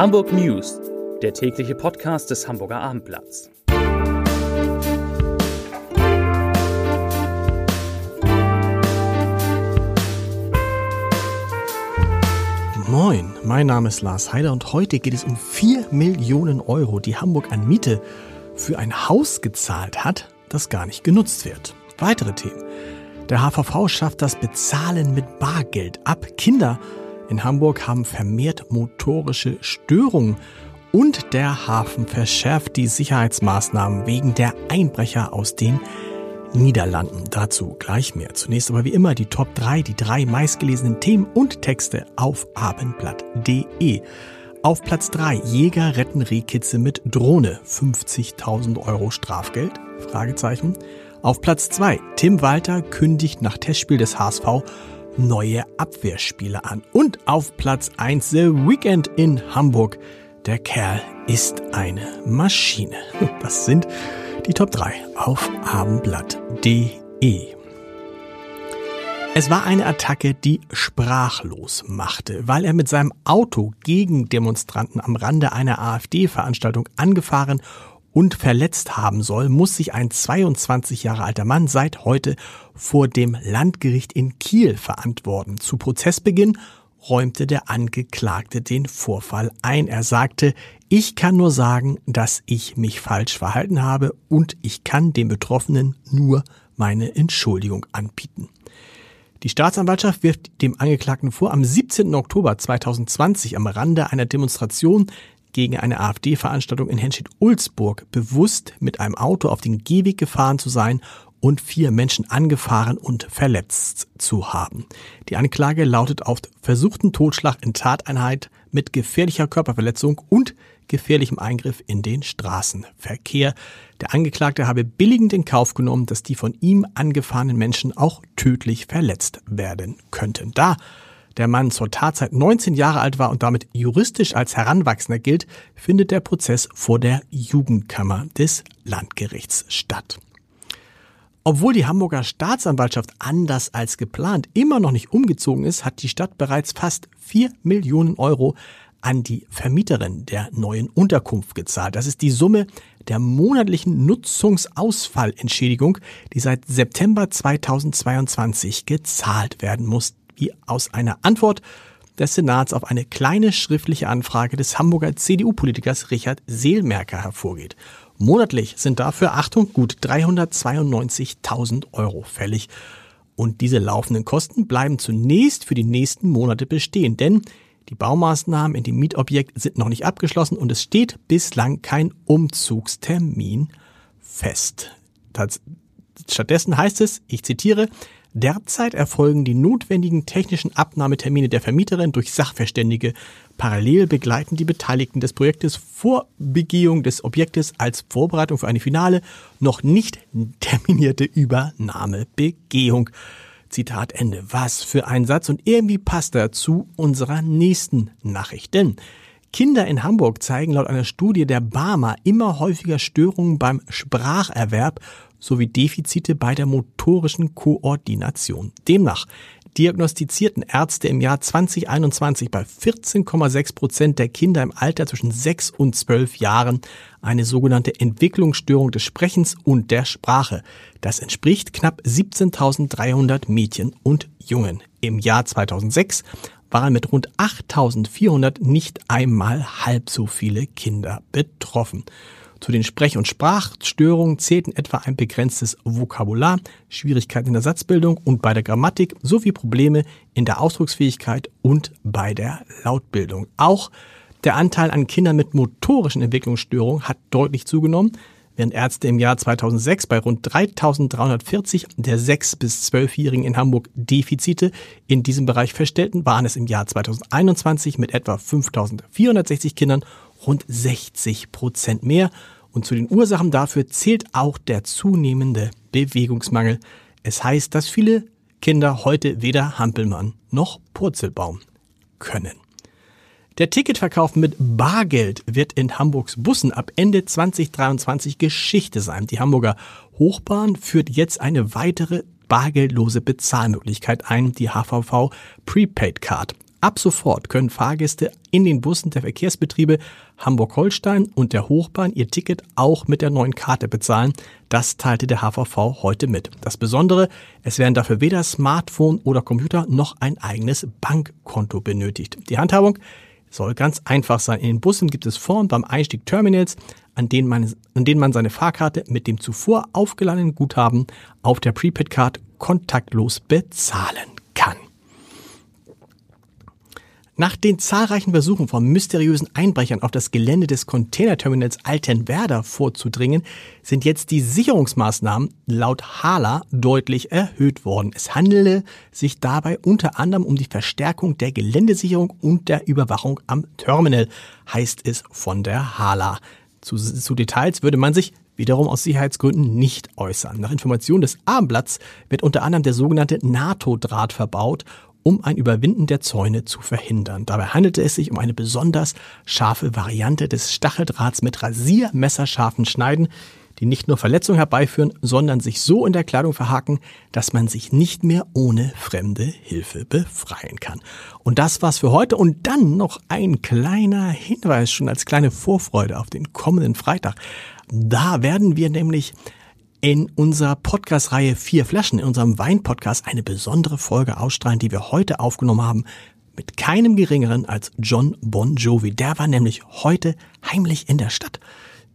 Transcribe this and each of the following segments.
Hamburg News, der tägliche Podcast des Hamburger Abendblatts. Moin, mein Name ist Lars Heider und heute geht es um 4 Millionen Euro, die Hamburg an Miete für ein Haus gezahlt hat, das gar nicht genutzt wird. Weitere Themen. Der HVV schafft das Bezahlen mit Bargeld ab. Kinder in Hamburg haben vermehrt motorische Störungen und der Hafen verschärft die Sicherheitsmaßnahmen wegen der Einbrecher aus den Niederlanden. Dazu gleich mehr. Zunächst aber wie immer die Top 3, die drei meistgelesenen Themen und Texte auf abendblatt.de. Auf Platz 3 Jäger retten Rehkitze mit Drohne. 50.000 Euro Strafgeld? Fragezeichen. Auf Platz 2 Tim Walter kündigt nach Testspiel des HSV neue Abwehrspieler an. Und auf Platz 1 The Weekend in Hamburg. Der Kerl ist eine Maschine. Das sind die Top 3 auf abendblatt.de. Es war eine Attacke, die sprachlos machte, weil er mit seinem Auto gegen Demonstranten am Rande einer AfD-Veranstaltung angefahren und verletzt haben soll, muss sich ein 22 Jahre alter Mann seit heute vor dem Landgericht in Kiel verantworten. Zu Prozessbeginn räumte der Angeklagte den Vorfall ein. Er sagte, ich kann nur sagen, dass ich mich falsch verhalten habe und ich kann dem Betroffenen nur meine Entschuldigung anbieten. Die Staatsanwaltschaft wirft dem Angeklagten vor, am 17. Oktober 2020 am Rande einer Demonstration gegen eine AfD-Veranstaltung in Henstedt-Ulzburg bewusst mit einem Auto auf den Gehweg gefahren zu sein und vier Menschen angefahren und verletzt zu haben. Die Anklage lautet auf versuchten Totschlag in Tateinheit mit gefährlicher Körperverletzung und gefährlichem Eingriff in den Straßenverkehr. Der Angeklagte habe billigend in Kauf genommen, dass die von ihm angefahrenen Menschen auch tödlich verletzt werden könnten. Da der Mann zur Tatzeit 19 Jahre alt war und damit juristisch als Heranwachsender gilt, findet der Prozess vor der Jugendkammer des Landgerichts statt. Obwohl die Hamburger Staatsanwaltschaft anders als geplant immer noch nicht umgezogen ist, hat die Stadt bereits fast 4 Millionen Euro an die Vermieterin der neuen Unterkunft gezahlt. Das ist die Summe der monatlichen Nutzungsausfallentschädigung, die seit September 2022 gezahlt werden muss wie aus einer Antwort des Senats auf eine kleine schriftliche Anfrage des Hamburger CDU-Politikers Richard Seelmerker hervorgeht. Monatlich sind dafür, Achtung, gut 392.000 Euro fällig. Und diese laufenden Kosten bleiben zunächst für die nächsten Monate bestehen, denn die Baumaßnahmen in dem Mietobjekt sind noch nicht abgeschlossen und es steht bislang kein Umzugstermin fest. Stattdessen heißt es, ich zitiere, Derzeit erfolgen die notwendigen technischen Abnahmetermine der Vermieterin durch Sachverständige. Parallel begleiten die Beteiligten des Projektes vor Begehung des Objektes als Vorbereitung für eine finale, noch nicht terminierte Übernahmebegehung. Zitat Ende. Was für ein Satz und irgendwie passt er zu unserer nächsten Nachricht. Denn Kinder in Hamburg zeigen laut einer Studie der Barmer immer häufiger Störungen beim Spracherwerb sowie Defizite bei der motorischen Koordination. Demnach diagnostizierten Ärzte im Jahr 2021 bei 14,6 Prozent der Kinder im Alter zwischen 6 und 12 Jahren eine sogenannte Entwicklungsstörung des Sprechens und der Sprache. Das entspricht knapp 17.300 Mädchen und Jungen. Im Jahr 2006 waren mit rund 8.400 nicht einmal halb so viele Kinder betroffen. Zu den Sprech- und Sprachstörungen zählten etwa ein begrenztes Vokabular, Schwierigkeiten in der Satzbildung und bei der Grammatik sowie Probleme in der Ausdrucksfähigkeit und bei der Lautbildung. Auch der Anteil an Kindern mit motorischen Entwicklungsstörungen hat deutlich zugenommen. Während Ärzte im Jahr 2006 bei rund 3340 der 6- bis 12-Jährigen in Hamburg Defizite in diesem Bereich feststellten, waren es im Jahr 2021 mit etwa 5460 Kindern rund 60 Prozent mehr. Und zu den Ursachen dafür zählt auch der zunehmende Bewegungsmangel. Es heißt, dass viele Kinder heute weder Hampelmann noch Purzelbaum können. Der Ticketverkauf mit Bargeld wird in Hamburgs Bussen ab Ende 2023 Geschichte sein. Die Hamburger Hochbahn führt jetzt eine weitere bargeldlose Bezahlmöglichkeit ein, die HVV Prepaid Card. Ab sofort können Fahrgäste in den Bussen der Verkehrsbetriebe Hamburg-Holstein und der Hochbahn ihr Ticket auch mit der neuen Karte bezahlen. Das teilte der HVV heute mit. Das Besondere, es werden dafür weder Smartphone oder Computer noch ein eigenes Bankkonto benötigt. Die Handhabung soll ganz einfach sein. In den Bussen gibt es vorn beim Einstieg Terminals, an denen man, an denen man seine Fahrkarte mit dem zuvor aufgeladenen Guthaben auf der Prepaid-Card kontaktlos bezahlen kann. Nach den zahlreichen Versuchen von mysteriösen Einbrechern auf das Gelände des Containerterminals Altenwerder vorzudringen, sind jetzt die Sicherungsmaßnahmen laut Hala deutlich erhöht worden. Es handele sich dabei unter anderem um die Verstärkung der Geländesicherung und der Überwachung am Terminal, heißt es von der Hala. Zu, zu Details würde man sich wiederum aus Sicherheitsgründen nicht äußern. Nach Informationen des Abendblatts wird unter anderem der sogenannte NATO-Draht verbaut um ein Überwinden der Zäune zu verhindern. Dabei handelte es sich um eine besonders scharfe Variante des Stacheldrahts mit rasiermesserscharfen Schneiden, die nicht nur Verletzungen herbeiführen, sondern sich so in der Kleidung verhaken, dass man sich nicht mehr ohne fremde Hilfe befreien kann. Und das war's für heute und dann noch ein kleiner Hinweis schon als kleine Vorfreude auf den kommenden Freitag. Da werden wir nämlich in unserer Podcast-Reihe Vier Flaschen, in unserem Wein-Podcast, eine besondere Folge ausstrahlen, die wir heute aufgenommen haben, mit keinem geringeren als John Bon Jovi. Der war nämlich heute heimlich in der Stadt.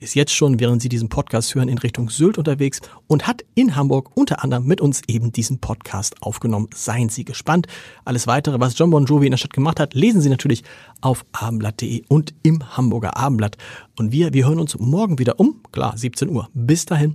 Ist jetzt schon, während Sie diesen Podcast hören, in Richtung Sylt unterwegs und hat in Hamburg unter anderem mit uns eben diesen Podcast aufgenommen. Seien Sie gespannt. Alles weitere, was John Bon Jovi in der Stadt gemacht hat, lesen Sie natürlich auf abendblatt.de und im Hamburger Abendblatt. Und wir, wir hören uns morgen wieder um, klar, 17 Uhr. Bis dahin,